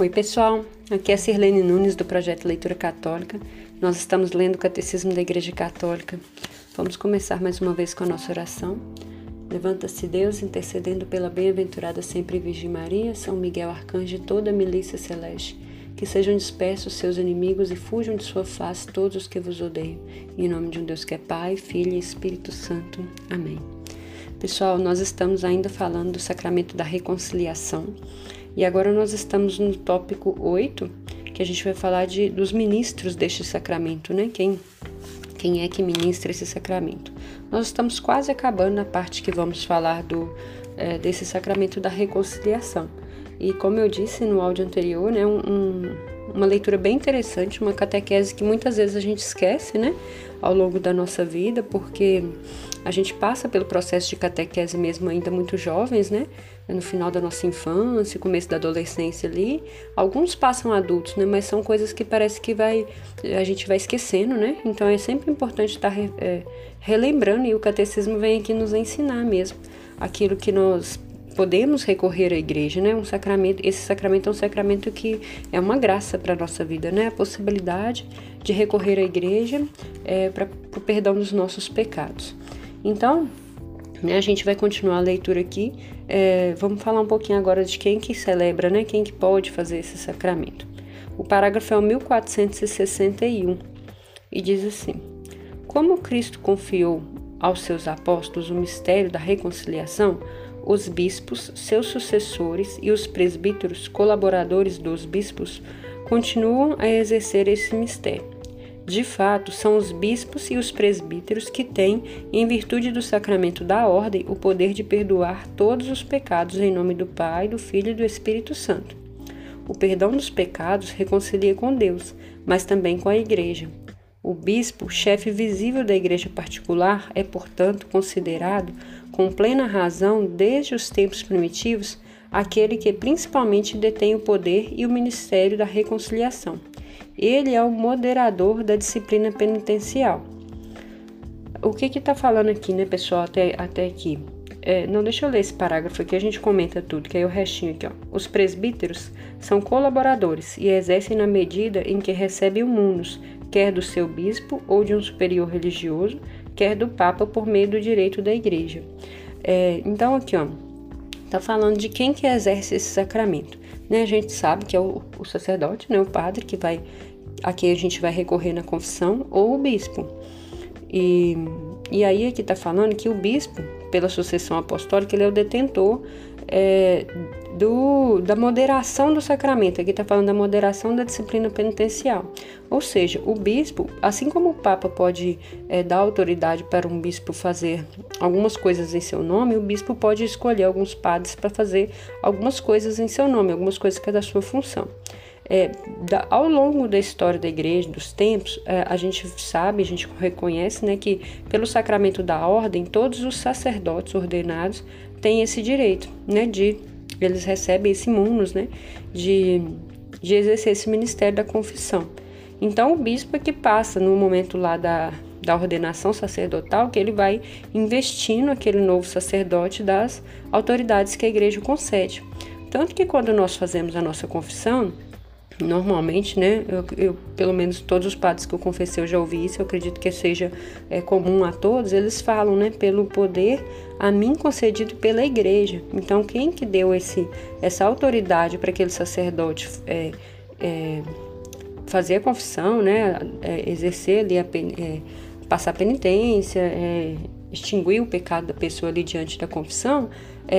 Oi, pessoal. Aqui é a Sirlene Nunes do projeto Leitura Católica. Nós estamos lendo o Catecismo da Igreja Católica. Vamos começar mais uma vez com a nossa oração. Levanta-se Deus, intercedendo pela bem-aventurada sempre Virgem Maria, São Miguel Arcanjo e toda a milícia celeste. Que sejam dispersos seus inimigos e fujam de sua face todos os que vos odeiam. Em nome de um Deus que é Pai, Filho e Espírito Santo. Amém. Pessoal, nós estamos ainda falando do sacramento da reconciliação. E agora nós estamos no tópico 8, que a gente vai falar de, dos ministros deste sacramento, né? Quem, quem é que ministra esse sacramento? Nós estamos quase acabando na parte que vamos falar do, é, desse sacramento da reconciliação. E como eu disse no áudio anterior, né, um, uma leitura bem interessante, uma catequese que muitas vezes a gente esquece, né, ao longo da nossa vida, porque a gente passa pelo processo de catequese mesmo ainda muito jovens, né, no final da nossa infância, começo da adolescência ali. Alguns passam adultos, né, mas são coisas que parece que vai a gente vai esquecendo, né? Então é sempre importante estar é, relembrando e o catecismo vem aqui nos ensinar mesmo aquilo que nós podemos recorrer à igreja, né? Um sacramento, esse sacramento é um sacramento que é uma graça para a nossa vida, né? A possibilidade de recorrer à igreja é, para o perdão dos nossos pecados. Então, né, a gente vai continuar a leitura aqui. É, vamos falar um pouquinho agora de quem que celebra, né? Quem que pode fazer esse sacramento. O parágrafo é o 1461 e diz assim: Como Cristo confiou aos seus apóstolos o mistério da reconciliação, os bispos, seus sucessores e os presbíteros, colaboradores dos bispos, continuam a exercer esse mistério. De fato, são os bispos e os presbíteros que têm, em virtude do sacramento da ordem, o poder de perdoar todos os pecados em nome do Pai, do Filho e do Espírito Santo. O perdão dos pecados reconcilia com Deus, mas também com a Igreja. O bispo, chefe visível da igreja particular, é, portanto, considerado, com plena razão, desde os tempos primitivos, aquele que principalmente detém o poder e o ministério da reconciliação. Ele é o moderador da disciplina penitencial. O que está falando aqui, né, pessoal, até, até aqui? É, não, deixa eu ler esse parágrafo aqui, a gente comenta tudo, que aí o restinho aqui, ó. Os presbíteros são colaboradores e exercem na medida em que recebem o munus, quer do seu bispo ou de um superior religioso, quer do Papa por meio do direito da Igreja. É, então, aqui, ó, tá falando de quem que exerce esse sacramento. Né? A gente sabe que é o, o sacerdote, né? o padre, que vai. Aqui a gente vai recorrer na confissão, ou o bispo. E, e aí aqui está falando que o bispo, pela sucessão apostólica, ele é o detentor é, do, da moderação do sacramento. Aqui está falando da moderação da disciplina penitencial. Ou seja, o bispo, assim como o Papa pode é, dar autoridade para um bispo fazer algumas coisas em seu nome, o bispo pode escolher alguns padres para fazer algumas coisas em seu nome, algumas coisas que é da sua função. É, da, ao longo da história da igreja, dos tempos, é, a gente sabe, a gente reconhece né, que pelo sacramento da ordem, todos os sacerdotes ordenados têm esse direito né, de eles recebem esse munus, né, de, de exercer esse ministério da confissão. Então, o bispo é que passa no momento lá da, da ordenação sacerdotal, que ele vai investindo aquele novo sacerdote das autoridades que a igreja concede. Tanto que quando nós fazemos a nossa confissão, Normalmente, né? Eu, eu, pelo menos todos os padres que eu confessei eu já ouvi isso, eu acredito que seja é, comum a todos, eles falam, né? Pelo poder a mim concedido pela igreja. Então, quem que deu esse, essa autoridade para aquele sacerdote é, é, fazer a confissão, né? É, exercer ali, a, é, passar a penitência, é, extinguir o pecado da pessoa ali diante da confissão,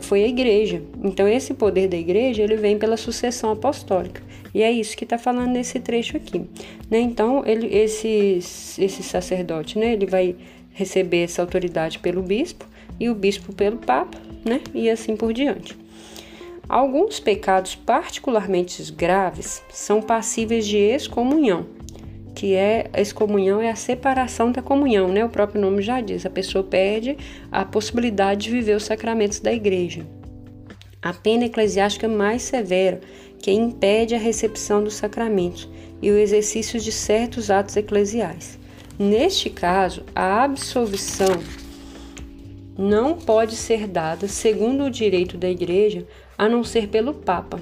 foi a igreja. Então, esse poder da igreja, ele vem pela sucessão apostólica. E é isso que está falando nesse trecho aqui. Né? Então, ele, esse, esse sacerdote, né, ele vai receber essa autoridade pelo bispo e o bispo pelo papa, né? e assim por diante. Alguns pecados particularmente graves são passíveis de excomunhão, que é a excomunhão é a separação da comunhão, né? O próprio nome já diz, a pessoa perde a possibilidade de viver os sacramentos da igreja. A pena eclesiástica mais severa que impede a recepção dos sacramentos e o exercício de certos atos eclesiais. Neste caso, a absolvição não pode ser dada, segundo o direito da Igreja, a não ser pelo Papa.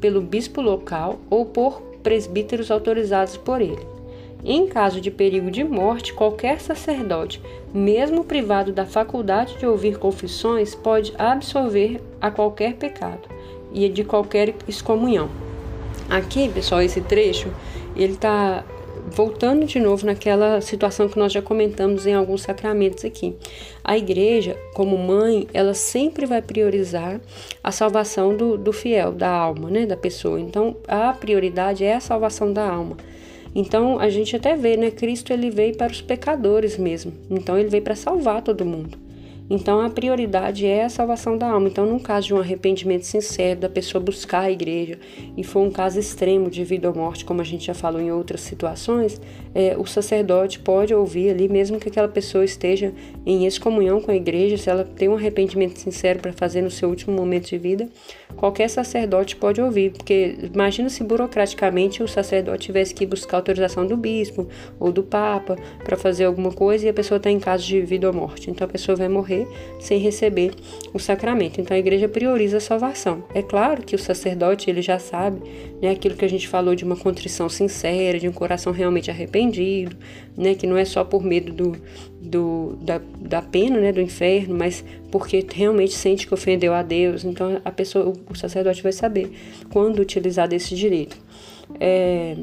pelo bispo local ou por presbíteros autorizados por ele. Em caso de perigo de morte, qualquer sacerdote, mesmo privado da faculdade de ouvir confissões, pode absolver a qualquer pecado e de qualquer excomunhão. Aqui, pessoal, esse trecho, ele está voltando de novo naquela situação que nós já comentamos em alguns sacramentos aqui. A igreja, como mãe, ela sempre vai priorizar a salvação do, do fiel, da alma, né, da pessoa. Então, a prioridade é a salvação da alma. Então, a gente até vê, né, Cristo ele veio para os pecadores mesmo. Então, ele veio para salvar todo mundo. Então a prioridade é a salvação da alma. Então, num caso de um arrependimento sincero, da pessoa buscar a igreja, e for um caso extremo de vida ou morte, como a gente já falou em outras situações, é, o sacerdote pode ouvir ali, mesmo que aquela pessoa esteja em excomunhão com a igreja, se ela tem um arrependimento sincero para fazer no seu último momento de vida, qualquer sacerdote pode ouvir, porque imagina se burocraticamente o sacerdote tivesse que buscar autorização do bispo ou do papa para fazer alguma coisa e a pessoa está em caso de vida ou morte. Então a pessoa vai morrer morrer sem receber o sacramento. Então a igreja prioriza a salvação. É claro que o sacerdote ele já sabe, né, aquilo que a gente falou de uma contrição sincera, de um coração realmente arrependido, né, que não é só por medo do, do da, da pena, né, do inferno, mas porque realmente sente que ofendeu a Deus. Então a pessoa, o sacerdote vai saber quando utilizar desse direito. É,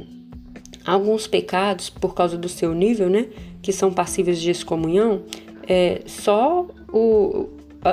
alguns pecados, por causa do seu nível, né, que são passíveis de excomunhão, é, só o,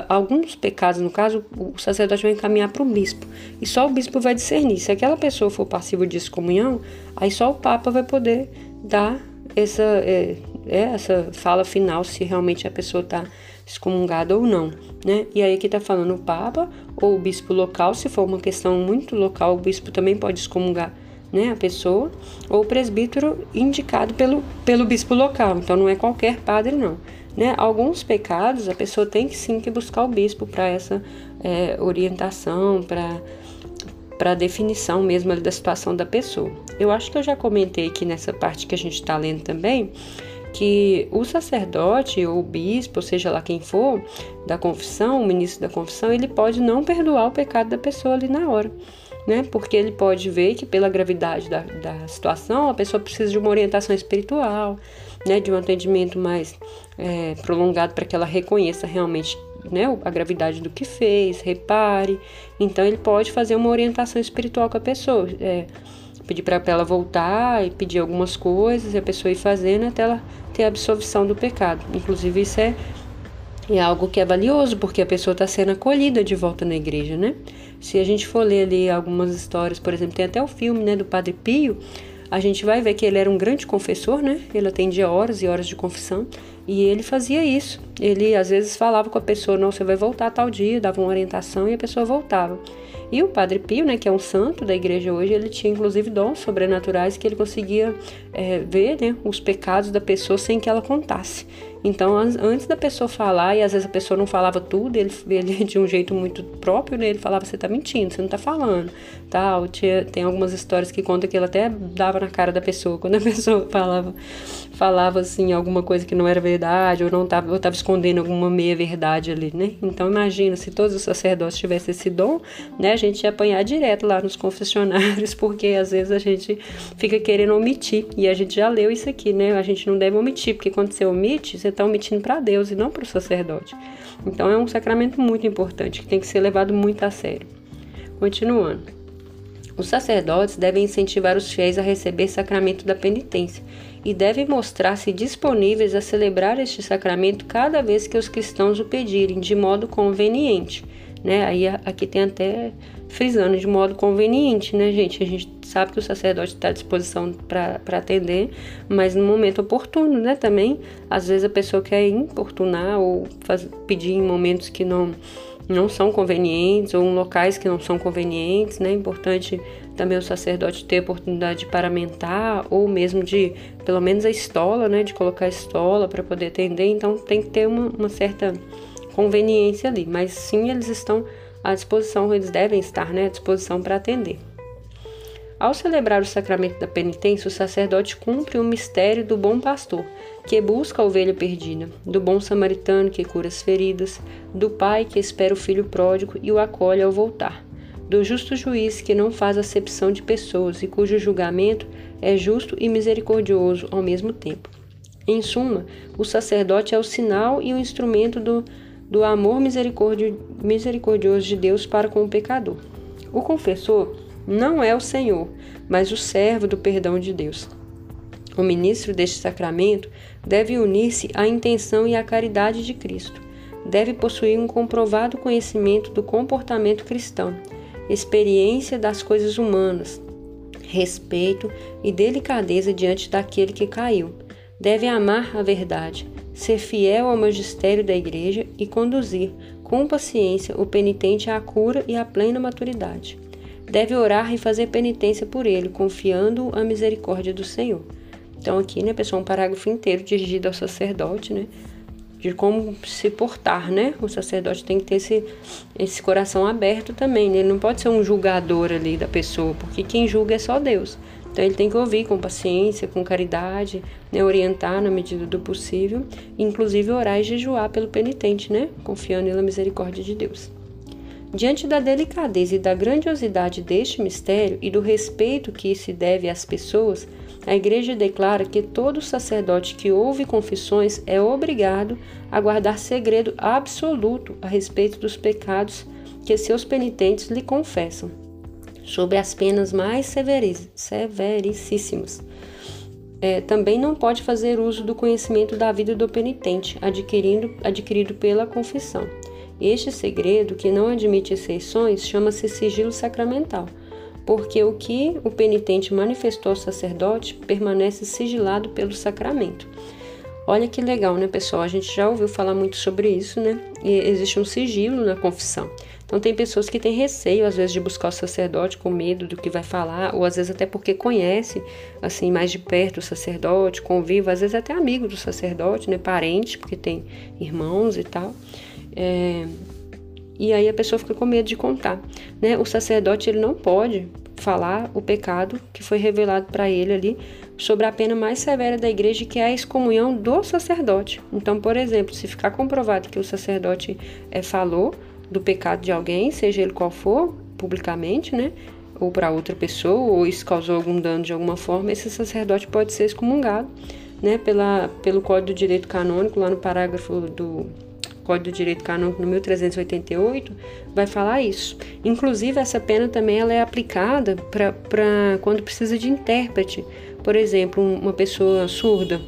alguns pecados, no caso, o sacerdote vai encaminhar para o bispo. E só o bispo vai discernir. Se aquela pessoa for passiva de excomunhão, aí só o Papa vai poder dar essa, é, é, essa fala final se realmente a pessoa está excomungada ou não. Né? E aí aqui está falando o Papa ou o bispo local, se for uma questão muito local, o bispo também pode excomungar né, a pessoa, ou o presbítero indicado pelo, pelo bispo local. Então não é qualquer padre, não. Né? Alguns pecados a pessoa tem que sim que buscar o bispo para essa é, orientação, para para definição mesmo da situação da pessoa. Eu acho que eu já comentei aqui nessa parte que a gente está lendo também que o sacerdote ou o bispo, seja lá quem for, da confissão, o ministro da confissão, ele pode não perdoar o pecado da pessoa ali na hora né? Porque ele pode ver que pela gravidade da, da situação a pessoa precisa de uma orientação espiritual, né? De um atendimento mais é, prolongado para que ela reconheça realmente né, a gravidade do que fez, repare. Então ele pode fazer uma orientação espiritual com a pessoa, é, pedir para ela voltar e pedir algumas coisas e a pessoa ir fazendo até ela ter a absolvição do pecado. Inclusive isso é é algo que é valioso porque a pessoa está sendo acolhida de volta na igreja, né? Se a gente for ler ali algumas histórias, por exemplo, tem até o filme, né, do Padre Pio, a gente vai ver que ele era um grande confessor, né? Ele atendia horas e horas de confissão e ele fazia isso. Ele às vezes falava com a pessoa, não, você vai voltar tal dia, dava uma orientação e a pessoa voltava. E o Padre Pio, né, que é um santo da igreja hoje, ele tinha inclusive dons sobrenaturais que ele conseguia é, ver né, os pecados da pessoa sem que ela contasse. Então, antes da pessoa falar, e às vezes a pessoa não falava tudo, ele, ele de um jeito muito próprio, né, ele falava: Você tá mentindo, você não tá falando. Tal. Tinha, tem algumas histórias que conta que ele até dava na cara da pessoa, quando a pessoa falava, falava assim, alguma coisa que não era verdade, ou não tava, ou tava escondendo alguma meia-verdade ali, né? Então, imagina se todos os sacerdotes tivessem esse dom, né, a gente ia apanhar direto lá nos confessionários, porque às vezes a gente fica querendo omitir, e a gente já leu isso aqui, né? A gente não deve omitir, porque quando você omite, você está omitindo para Deus e não para o sacerdote. Então é um sacramento muito importante que tem que ser levado muito a sério. Continuando. Os sacerdotes devem incentivar os fiéis a receber sacramento da penitência e devem mostrar-se disponíveis a celebrar este sacramento cada vez que os cristãos o pedirem, de modo conveniente. Né? Aí aqui tem até frisando de modo conveniente, né, gente? A gente sabe que o sacerdote está à disposição para atender, mas no momento oportuno, né? Também, às vezes a pessoa quer importunar ou faz, pedir em momentos que não, não são convenientes ou em locais que não são convenientes, né? É importante também o sacerdote ter a oportunidade de paramentar ou mesmo de, pelo menos a estola, né? De colocar a estola para poder atender. Então, tem que ter uma, uma certa conveniência ali, mas sim eles estão à disposição, eles devem estar né, à disposição para atender. Ao celebrar o sacramento da penitência, o sacerdote cumpre o mistério do bom pastor, que busca a ovelha perdida, do bom samaritano que cura as feridas, do pai que espera o filho pródigo e o acolhe ao voltar. do justo juiz que não faz acepção de pessoas e cujo julgamento é justo e misericordioso ao mesmo tempo. Em suma, o sacerdote é o sinal e o instrumento do, do amor misericordioso de Deus para com o pecador. O confessor não é o Senhor, mas o servo do perdão de Deus. O ministro deste sacramento deve unir-se à intenção e à caridade de Cristo. Deve possuir um comprovado conhecimento do comportamento cristão, experiência das coisas humanas, respeito e delicadeza diante daquele que caiu. Deve amar a verdade, ser fiel ao magistério da Igreja e conduzir, com paciência, o penitente à cura e à plena maturidade. Deve orar e fazer penitência por ele, confiando à misericórdia do Senhor. Então, aqui, né, pessoal, um parágrafo inteiro dirigido ao sacerdote, né? De como se portar, né? O sacerdote tem que ter esse, esse coração aberto também, né? Ele não pode ser um julgador ali da pessoa, porque quem julga é só Deus. Então, ele tem que ouvir com paciência, com caridade, né? orientar na medida do possível, inclusive orar e jejuar pelo penitente, né? Confiando na misericórdia de Deus. Diante da delicadeza e da grandiosidade deste mistério e do respeito que se deve às pessoas, a Igreja declara que todo sacerdote que ouve confissões é obrigado a guardar segredo absoluto a respeito dos pecados que seus penitentes lhe confessam, sob as penas mais severissíssimas. É, também não pode fazer uso do conhecimento da vida do penitente, adquirindo, adquirido pela confissão. Este segredo, que não admite exceções, chama-se sigilo sacramental porque o que o penitente manifestou ao sacerdote permanece sigilado pelo sacramento. Olha que legal, né, pessoal? A gente já ouviu falar muito sobre isso, né? E existe um sigilo na confissão. Então tem pessoas que têm receio às vezes de buscar o sacerdote com medo do que vai falar, ou às vezes até porque conhece assim mais de perto o sacerdote, convive, às vezes até amigo do sacerdote, né, parente, porque tem irmãos e tal. É, e aí a pessoa fica com medo de contar, né? O sacerdote ele não pode falar o pecado que foi revelado para ele ali sobre a pena mais severa da igreja, que é a excomunhão do sacerdote. Então, por exemplo, se ficar comprovado que o sacerdote é, falou do pecado de alguém, seja ele qual for, publicamente, né? Ou para outra pessoa, ou isso causou algum dano de alguma forma, esse sacerdote pode ser excomungado, né? Pela, pelo Código do Direito Canônico, lá no parágrafo do Código do Direito Canônico no 1388 vai falar isso. Inclusive, essa pena também ela é aplicada para quando precisa de intérprete. Por exemplo, uma pessoa surda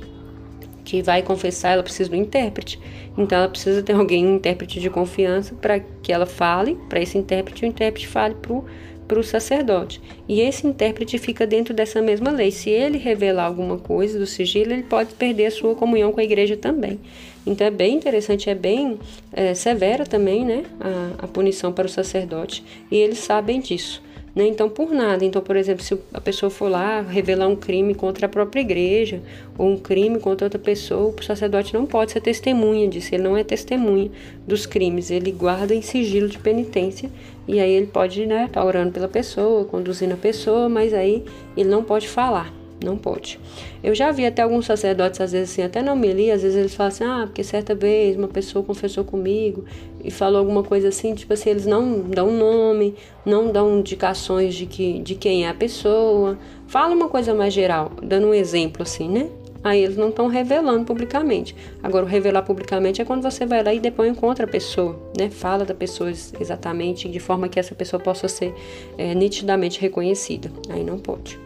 que vai confessar, ela precisa do intérprete. Então, ela precisa ter alguém, um intérprete de confiança, para que ela fale para esse intérprete, e o intérprete fale para o para o sacerdote. E esse intérprete fica dentro dessa mesma lei. Se ele revelar alguma coisa do sigilo, ele pode perder a sua comunhão com a igreja também. Então é bem interessante, é bem é, severa também né, a, a punição para o sacerdote. E eles sabem disso. Né? Então, por nada. Então, por exemplo, se a pessoa for lá revelar um crime contra a própria igreja ou um crime contra outra pessoa, o sacerdote não pode ser testemunha disso. Ele não é testemunha dos crimes. Ele guarda em sigilo de penitência e aí ele pode né, tá orando pela pessoa, conduzindo a pessoa, mas aí ele não pode falar. Não pode. Eu já vi até alguns sacerdotes, às vezes assim, até não me li, às vezes eles falam assim, ah, porque certa vez uma pessoa confessou comigo e falou alguma coisa assim, tipo assim, eles não dão nome, não dão indicações de, que, de quem é a pessoa. Fala uma coisa mais geral, dando um exemplo assim, né? Aí eles não estão revelando publicamente. Agora, o revelar publicamente é quando você vai lá e depõe contra a pessoa, né? Fala da pessoa exatamente, de forma que essa pessoa possa ser é, nitidamente reconhecida. Aí não pode.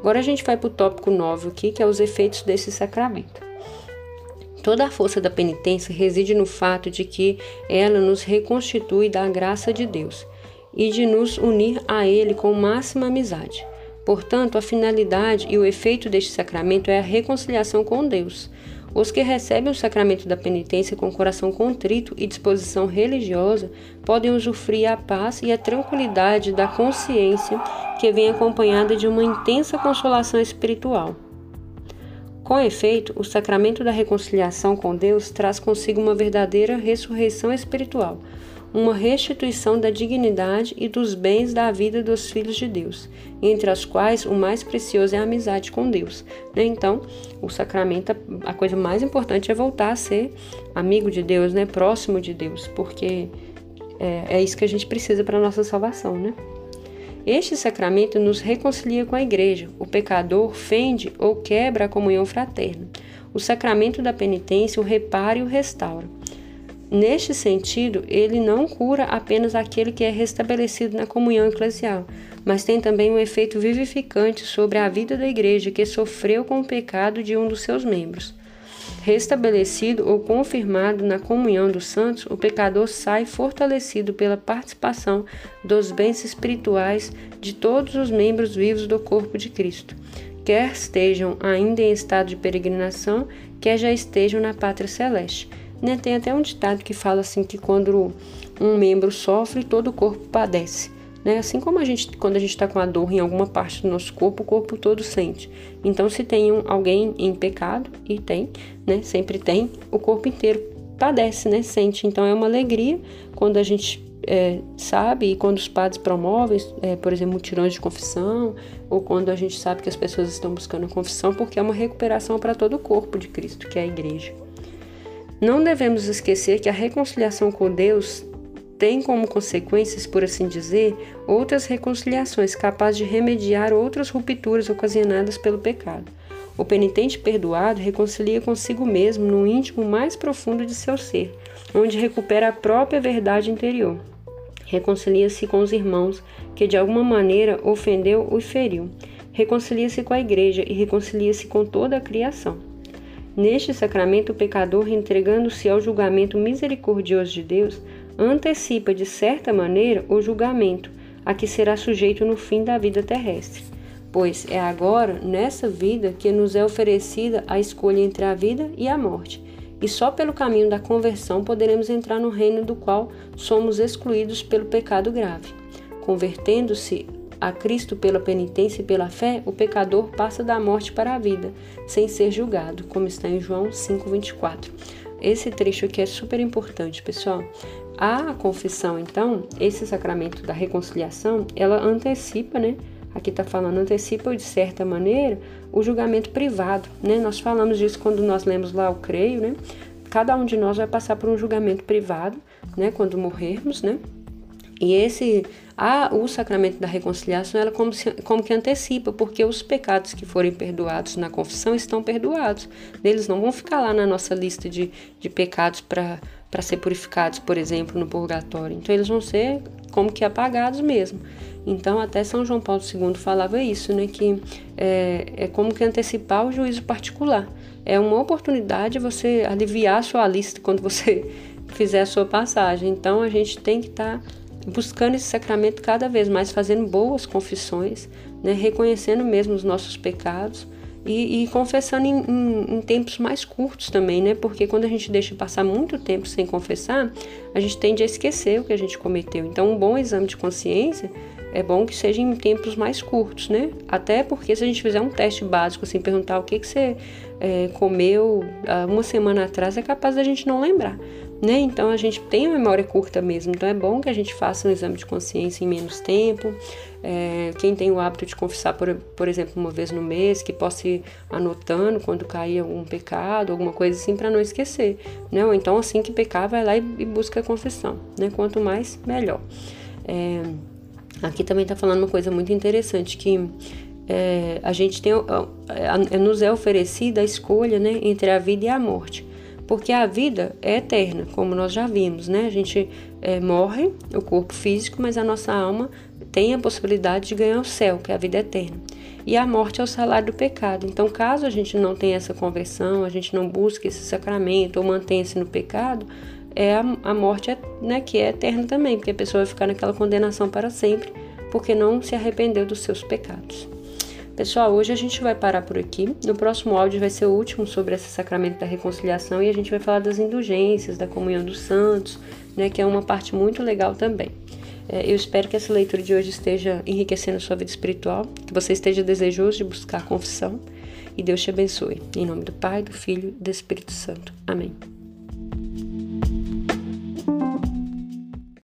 Agora a gente vai para o tópico 9 aqui, que é os efeitos desse sacramento. Toda a força da penitência reside no fato de que ela nos reconstitui da graça de Deus e de nos unir a Ele com máxima amizade. Portanto, a finalidade e o efeito deste sacramento é a reconciliação com Deus, os que recebem o sacramento da penitência com coração contrito e disposição religiosa podem usufruir a paz e a tranquilidade da consciência que vem acompanhada de uma intensa consolação espiritual. Com efeito, o sacramento da reconciliação com Deus traz consigo uma verdadeira ressurreição espiritual, uma restituição da dignidade e dos bens da vida dos filhos de Deus, entre as quais o mais precioso é a amizade com Deus. Né? Então, o sacramento, a coisa mais importante é voltar a ser amigo de Deus, né? próximo de Deus, porque É, é isso que a gente precisa para a nossa salvação, né? Este sacramento nos reconcilia com a igreja. O pecador fende ou quebra a comunhão fraterna. O sacramento da penitência o repara e o restaura. Neste sentido, ele não cura apenas aquele que é restabelecido na comunhão eclesial, mas tem também um efeito vivificante sobre a vida da igreja que sofreu com o pecado de um dos seus membros. Restabelecido ou confirmado na comunhão dos santos, o pecador sai fortalecido pela participação dos bens espirituais de todos os membros vivos do corpo de Cristo, quer estejam ainda em estado de peregrinação, quer já estejam na pátria celeste. Né? Tem até um ditado que fala assim que quando um membro sofre, todo o corpo padece. Né? Assim como a gente, quando a gente está com a dor em alguma parte do nosso corpo, o corpo todo sente. Então, se tem um, alguém em pecado, e tem, né? Sempre tem, o corpo inteiro padece, né? Sente. Então, é uma alegria quando a gente é, sabe e quando os padres promovem, é, por exemplo, mutirões de confissão, ou quando a gente sabe que as pessoas estão buscando confissão, porque é uma recuperação para todo o corpo de Cristo, que é a igreja. Não devemos esquecer que a reconciliação com Deus tem como consequências, por assim dizer, outras reconciliações capazes de remediar outras rupturas ocasionadas pelo pecado. O penitente perdoado reconcilia consigo mesmo no íntimo mais profundo de seu ser, onde recupera a própria verdade interior. Reconcilia-se com os irmãos que de alguma maneira ofendeu ou feriu. Reconcilia-se com a igreja e reconcilia-se com toda a criação. Neste sacramento, o pecador, entregando-se ao julgamento misericordioso de Deus, antecipa, de certa maneira, o julgamento a que será sujeito no fim da vida terrestre, pois é agora, nessa vida, que nos é oferecida a escolha entre a vida e a morte, e só pelo caminho da conversão poderemos entrar no reino do qual somos excluídos pelo pecado grave. Convertendo-se a Cristo pela penitência e pela fé, o pecador passa da morte para a vida, sem ser julgado, como está em João 5:24. Esse trecho aqui é super importante, pessoal. A confissão, então, esse sacramento da reconciliação, ela antecipa, né? Aqui está falando, antecipa de certa maneira o julgamento privado, né? Nós falamos disso quando nós lemos lá o creio, né? Cada um de nós vai passar por um julgamento privado, né? Quando morrermos, né? E esse, a, o sacramento da reconciliação, ela como, se, como que antecipa, porque os pecados que forem perdoados na confissão estão perdoados. Eles não vão ficar lá na nossa lista de, de pecados para ser purificados, por exemplo, no purgatório. Então eles vão ser como que apagados mesmo. Então até São João Paulo II falava isso, né, que é, é como que antecipar o juízo particular. É uma oportunidade você aliviar a sua lista quando você fizer a sua passagem. Então a gente tem que estar tá buscando esse sacramento cada vez mais, fazendo boas confissões, né, reconhecendo mesmo os nossos pecados e, e confessando em, em, em, tempos mais curtos também, né? Porque quando a gente deixa passar muito tempo sem confessar, a gente tende a esquecer o que a gente cometeu. Então, um bom exame de consciência é bom que seja em tempos mais curtos, né? Até porque se a gente fizer um teste básico, assim, perguntar o que, que você é, comeu uma semana atrás, é capaz da gente não lembrar né? Então a gente tem uma memória curta mesmo, então é bom que a gente faça um exame de consciência em menos tempo. É, quem tem o hábito de confessar, por, por exemplo, uma vez no mês, que possa ir anotando quando cair algum pecado, alguma coisa assim, para não esquecer, né? Ou então, assim que pecar, vai lá e, e busca a confissão, né? Quanto mais, melhor. É, aqui também está falando uma coisa muito interessante, que é, a gente tem, nos é oferecida a escolha né, entre a vida e a morte porque a vida é eterna, como nós já vimos, né? A gente é, morre, o corpo físico, mas a nossa alma tem a possibilidade de ganhar o céu, que é a vida eterna. E a morte é o salário do pecado. Então, caso a gente não tenha essa conversão, a gente não busque esse sacramento ou mantenha-se no pecado, é a, a morte é, né, que é eterna também, porque a pessoa vai ficar naquela condenação para sempre, porque não se arrependeu dos seus pecados. Pessoal, hoje a gente vai parar por aqui. No próximo áudio vai ser o último sobre esse sacramento da reconciliação e a gente vai falar das indulgências, da comunhão dos santos, né, que é uma parte muito legal também. É, eu espero que essa leitura de hoje esteja enriquecendo sua vida espiritual, que você esteja desejoso de buscar a confissão e Deus te abençoe. Em nome do Pai, do Filho e do Espírito Santo. Amém.